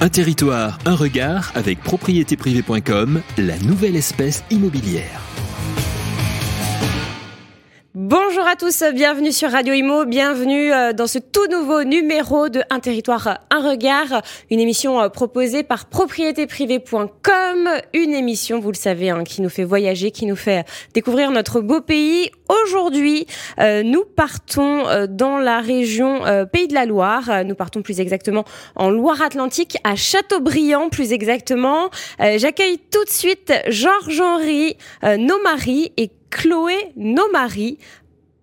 Un territoire, un regard avec propriétéprivée.com, la nouvelle espèce immobilière. Bonjour à tous, bienvenue sur Radio Imo, bienvenue euh, dans ce tout nouveau numéro de Un territoire, un regard, une émission euh, proposée par propriétéprivée.com, une émission, vous le savez, hein, qui nous fait voyager, qui nous fait découvrir notre beau pays. Aujourd'hui, euh, nous partons dans la région Pays de la Loire, nous partons plus exactement en Loire-Atlantique, à Châteaubriand plus exactement. J'accueille tout de suite Georges-Henri Nomari et Chloé Nomari,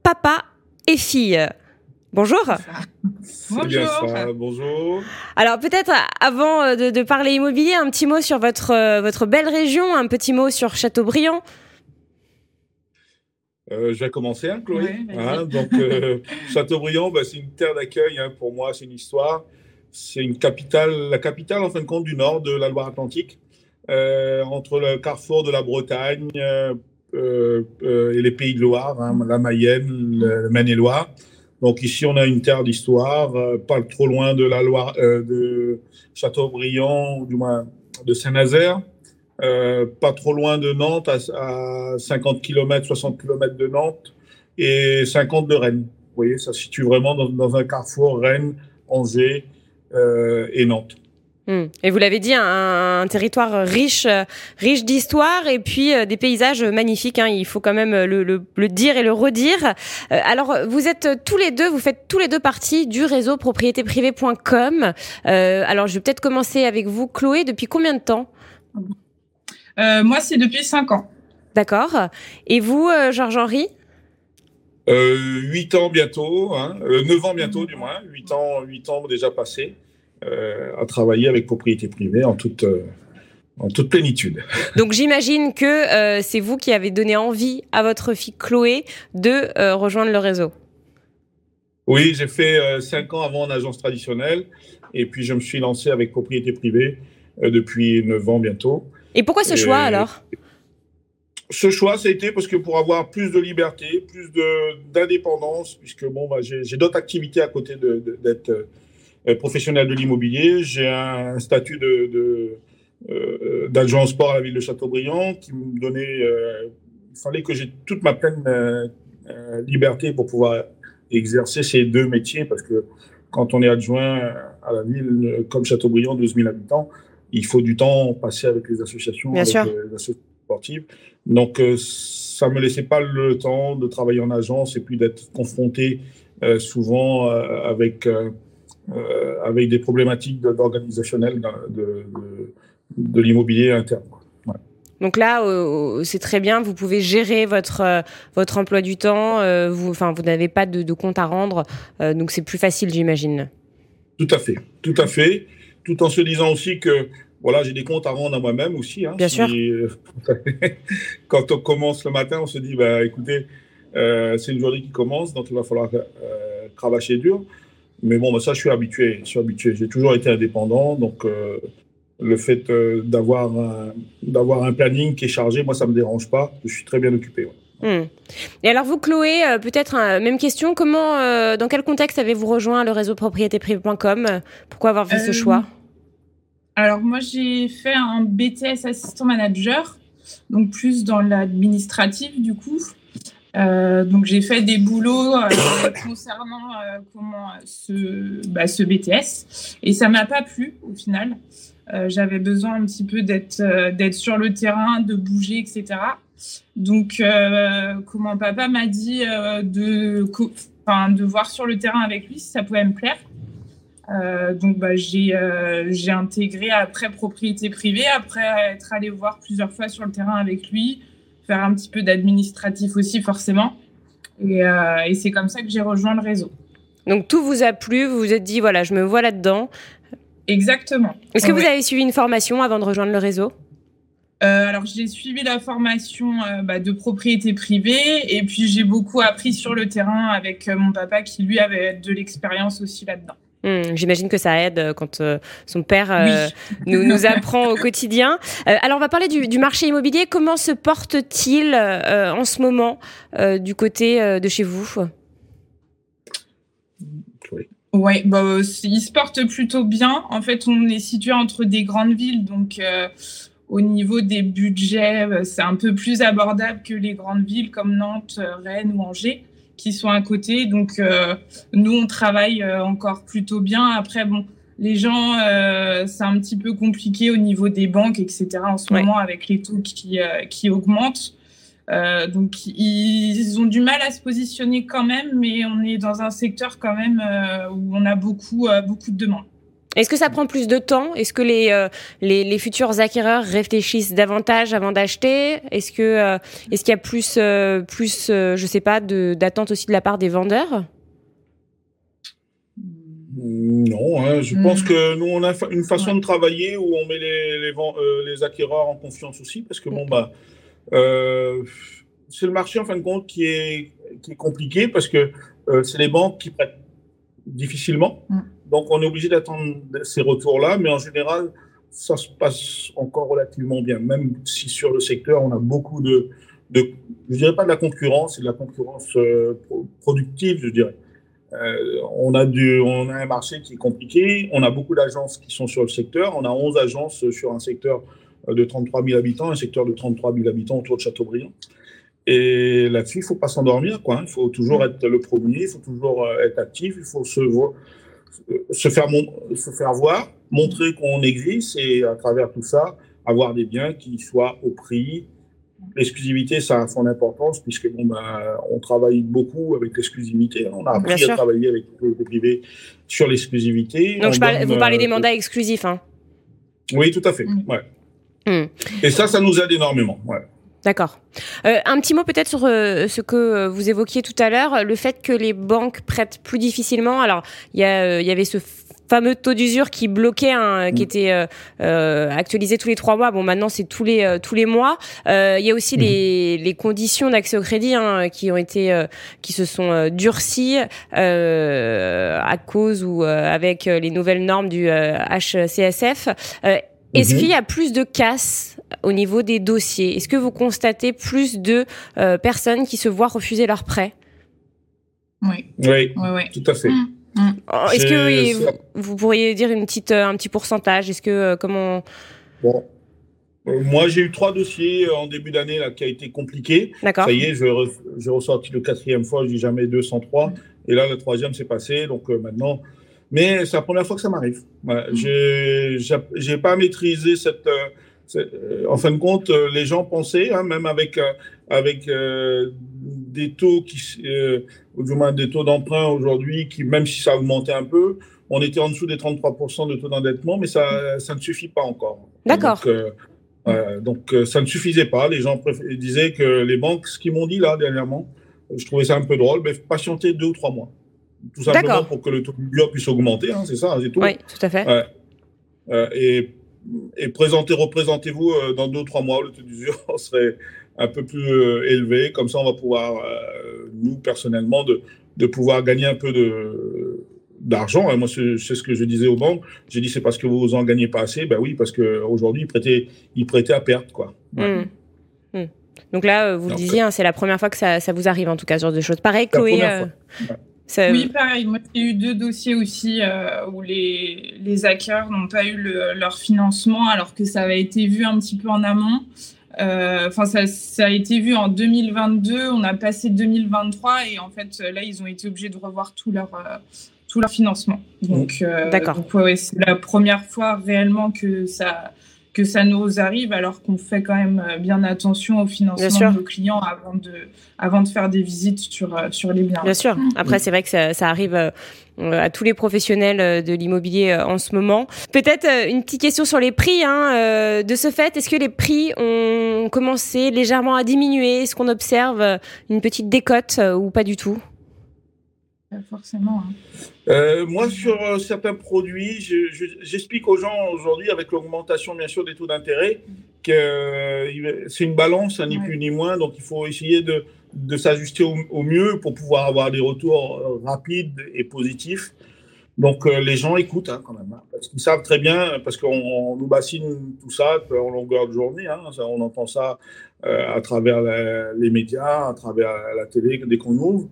papa et fille. Bonjour. Bonjour. bonjour. Alors peut-être avant euh, de, parler immobilier, un petit mot sur votre, euh, votre belle région, un petit mot sur Châteaubriand. Euh, je vais commencer, hein, Chloé. Hein, donc Châteaubriand, bah, c'est une terre d'accueil hein, pour moi, c'est une histoire. C'est une capitale, la capitale en fin de compte du nord de la Loire-Atlantique, entre le carrefour de la Bretagne, euh, euh, et les pays de Loire, hein, la Mayenne, le Maine-et-Loire. Donc ici, on a une terre d'histoire, euh, pas trop loin de la Châteaubriand, du moins de Saint-Nazaire. pas trop loin de Nantes, à, 50 km, 60 km de Nantes, et 50 de Rennes. Vous voyez, ça se situe vraiment dans un carrefour Rennes, Angers et Nantes. Hmm. Et vous l'avez dit, un, territoire riche, riche d'histoire et puis euh, des paysages magnifiques. Hein, il faut quand même le, dire et le redire. Euh, alors, vous êtes tous les deux, vous faites tous les deux partie du réseau propriétéprivée.com. Euh, alors, je vais peut-être commencer avec vous, Chloé. Depuis combien de temps? Moi, c'est depuis 5 ans. D'accord. Et vous, Georges-Henri 8 ans bientôt, hein, 9 ans bientôt du moins, 8 ans, 8 ans déjà passés. Euh, à travailler avec propriété privée en toute, euh, en toute plénitude. Donc j'imagine que euh, c'est vous qui avez donné envie à votre fille Chloé de rejoindre le réseau. Oui, j'ai fait cinq ans avant en agence traditionnelle et puis je me suis lancé avec propriété privée depuis neuf ans bientôt. Et pourquoi ce choix alors? Ce choix, ça a été parce que pour avoir plus de liberté, plus d'indépendance, puisque bon, bah, j'ai d'autres activités à côté d'être euh, professionnel de l'immobilier. J'ai un statut de, euh, d'adjoint sport à la ville de Châteaubriand qui me donnait, euh, il fallait que j'ai toute ma pleine liberté pour pouvoir exercer ces deux métiers parce que quand on est adjoint à la ville comme Châteaubriand, 12 000 habitants, il faut du temps passer avec les associations, Bien avec les associations sportives. Donc, ça me laissait pas le temps de travailler en agence et puis d'être confronté souvent avec euh, avec des problématiques d'organisationnel de, de, l'immobilier interne. Donc là, c'est très bien, vous pouvez gérer votre, euh, votre emploi du temps, euh, vous, enfin, vous n'avez pas de, compte à rendre, donc c'est plus facile, j'imagine. Tout à fait, tout à fait, tout en se disant aussi que voilà, j'ai des comptes à rendre à moi-même aussi. Hein, bien sûr. quand on commence le matin, on se dit, bah, écoutez, c'est une journée qui commence, donc il va falloir cravacher dur. Mais bon, bah, ça, je suis habitué. Je suis habitué. J'ai toujours été indépendant. Donc, euh, le fait euh, d'avoir un, d'avoir un planning qui est chargé, moi, ça ne me dérange pas. Je suis très bien occupé. Hmm. Et alors, vous, Chloé, euh, peut-être même question. Comment, dans quel contexte avez-vous rejoint le réseau propriétéprivée.com Pourquoi avoir fait ce choix? Alors, moi, j'ai fait un BTS assistant manager, donc plus dans l'administratif, du coup. Euh, donc j'ai fait des boulots euh, concernant euh, ce, bah, BTS et ça m'a pas plu au final. J'avais besoin un petit peu d'être sur le terrain, de bouger, etc. Donc comment papa m'a dit de voir sur le terrain avec lui si ça pouvait me plaire. donc bah, j'ai intégré après propriété privée après être allé voir plusieurs fois sur le terrain avec lui faire un petit peu d'administratif aussi, forcément. Euh, et, c'est comme ça que j'ai rejoint le réseau. Donc tout vous a plu, vous vous êtes dit, voilà, je me vois là-dedans. Exactement. Est-ce que vous avez suivi une formation avant de rejoindre le réseau? Euh, alors, j'ai suivi la formation euh, bah, de propriété privée et puis j'ai beaucoup appris sur le terrain avec mon papa qui, lui, avait de l'expérience aussi là-dedans. Hmm, j'imagine que ça aide euh, quand euh, son père euh, nous, nous, apprend au quotidien. alors, on va parler du, marché immobilier. Comment se porte-t-il en ce moment du côté de chez vous? Oui, bah, ils se portent plutôt bien. En fait, on est situé entre des grandes villes, donc au niveau des budgets, c'est un peu plus abordable que les grandes villes comme Nantes, Rennes ou Angers qui sont à côté. Donc, nous, on travaille encore plutôt bien. Après, bon, les gens, euh, c'est un petit peu compliqué au niveau des banques, etc. en ce moment avec les taux qui, euh, qui augmentent. Euh, donc, ils ont du mal à se positionner quand même, mais on est dans un secteur quand même où on a beaucoup, beaucoup de demandes. Est-ce que ça prend plus de temps? Est-ce que les, les, futurs acquéreurs réfléchissent davantage avant d'acheter? Est-ce que est-ce qu'il y a plus plus je sais pas d'attente aussi de la part des vendeurs? Non, hein, je pense mm. que nous, on a une façon de travailler où on met les, les, euh, les, acquéreurs en confiance aussi, parce que bon, bah, euh, c'est le marché, en fin de compte, qui est, qui est compliqué, parce que euh, c'est les banques qui prêtent difficilement. Mm. Donc, on est obligé d'attendre ces retours-là, mais en général, ça se passe encore relativement bien, même si sur le secteur, on a beaucoup de, de je dirais pas de la concurrence, c'est de la concurrence productive, je dirais. Euh, on, a du, on a un marché qui est compliqué. On a beaucoup d'agences qui sont sur le secteur. On a 11 agences sur un secteur de 33 000 habitants, un secteur de 33 000 habitants autour de Châteaubriand. Et là-dessus, il ne faut pas s'endormir. Quoi. Il faut toujours être le premier, il faut toujours euh, être actif, il faut se, se, faire, se faire voir, montrer qu'on existe et à travers tout ça, avoir des biens qui soient au prix, L'exclusivité, ça a son importance puisque bon, bah, on travaille beaucoup avec l'exclusivité. On a appris à travailler avec le privé sur l'exclusivité. Donc, je vous parlez des euh, mandats exclusifs. Hein. Oui, tout à fait. Mm. Ouais. Mm. Et ça, ça nous aide énormément. Ouais. D'accord. Euh, un petit mot peut-être sur euh, ce que vous évoquiez tout à l'heure, le fait que les banques prêtent plus difficilement. Alors, il y, y, avait ce fameux taux d'usure qui bloquait, hein, qui mm. était euh, euh, actualisé tous les trois mois. Bon, maintenant c'est tous les euh, tous les mois. Il y a aussi les, mm. les conditions d'accès au crédit hein, qui ont été qui se sont durcies à cause ou avec les nouvelles normes du HCSF. Est-ce mm-hmm. qu'il y a plus de casse au niveau des dossiers Est-ce que vous constatez plus de personnes qui se voient refuser leur prêt oui. Oui, oui, tout à fait. Mm. Mm. Oh, est-ce que vous, pourriez dire une petite, euh, un petit pourcentage? Est-ce que euh, comment Bon, euh, moi, j'ai eu trois dossiers en début d'année là qui a été compliqué. D'accord. Ça y est, j'ai ressorti le quatrième fois, je dis jamais 203. Et là, le troisième s'est passé. Donc maintenant, mais c'est la première fois que ça m'arrive. Voilà. Mm. J'ai pas maîtrisé cette. En fin de compte, les gens pensaient, hein, même avec avec des taux qui du moins des taux d'emprunt aujourd'hui qui, même si ça a augmenté un peu, on était en dessous des 33% de taux d'endettement, mais ça, ça ne suffit pas encore. D'accord. Donc, euh, donc euh, ça ne suffisait pas. Les gens disaient que les banques, ce qu'ils m'ont dit là dernièrement, je trouvais ça un peu drôle, mais patienter deux ou trois mois. Tout simplement pour que le taux d'usure puisse augmenter, hein, c'est ça, c'est tout. Oui, tout à fait. Euh, et, et présentez, représentez-vous dans deux ou trois mois, le taux d'usure serait un peu plus euh, élevé. Comme ça, on va pouvoir, euh, nous, personnellement, de, de pouvoir gagner un peu de d'argent. Hein. Moi, c'est ce que je disais aux banques. J'ai dit, c'est parce que vous en gagnez pas assez. Ben oui, parce qu'aujourd'hui, ils prêtaient, ils prêtaient à perte. Quoi. Mmh. Mmh. Donc là, euh, vous le disiez, hein, c'est la première fois que ça, ça, vous arrive, en tout cas, ce genre de choses. Pareil, Oui, pareil. Moi, j'ai eu deux dossiers aussi où les, les hackers n'ont pas eu leur financement alors que ça avait été vu un petit peu en amont. Euh, enfin, ça, ça, a été vu en 2022. On a passé 2023 et en fait, là, ils ont été obligés de revoir tout leur euh, tout leur financement. Donc, euh, d'accord. Ouais, c'est la première fois réellement que ça que ça nous arrive, alors qu'on fait quand même bien attention au financement de nos clients avant de avant de faire des visites sur sur les biens. Bien sûr. Après, c'est vrai que ça, ça arrive euh, à tous les professionnels euh, de l'immobilier euh, en ce moment. Peut-être une petite question sur les prix. Hein, de ce fait, est-ce que les prix ont commencé légèrement à diminuer? Est-ce qu'on observe une petite décote ou pas du tout? Forcément. Hein. moi, sur certains produits, j'explique aux gens aujourd'hui, avec l'augmentation bien sûr des taux d'intérêt, que c'est une balance, hein, ni plus ni moins. Donc, il faut essayer de, de s'ajuster au, mieux pour pouvoir avoir des retours euh, rapides et positifs. Donc euh, les gens écoutent hein, quand même, hein, parce qu'ils savent très bien, parce qu'on nous bassine tout ça en longueur de journée. On entend ça euh, à travers les médias, à travers la télé dès qu'on ouvre.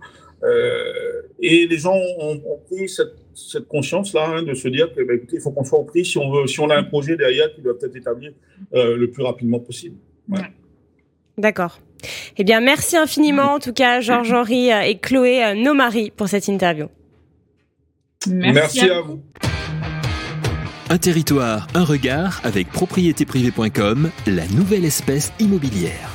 Et les gens ont, pris cette cette conscience-là, hein, de se dire que, bah, écoutez, il faut qu'on soit au prix si on, veut, si on a un projet derrière qui doit être établi euh, le plus rapidement possible. D'accord. Eh bien, merci infiniment, en tout cas, Georges-Henri et Chloé, nos maris, pour cette interview. Merci, à, vous. Un territoire, un regard avec propriétéprivé.com, la nouvelle espèce immobilière.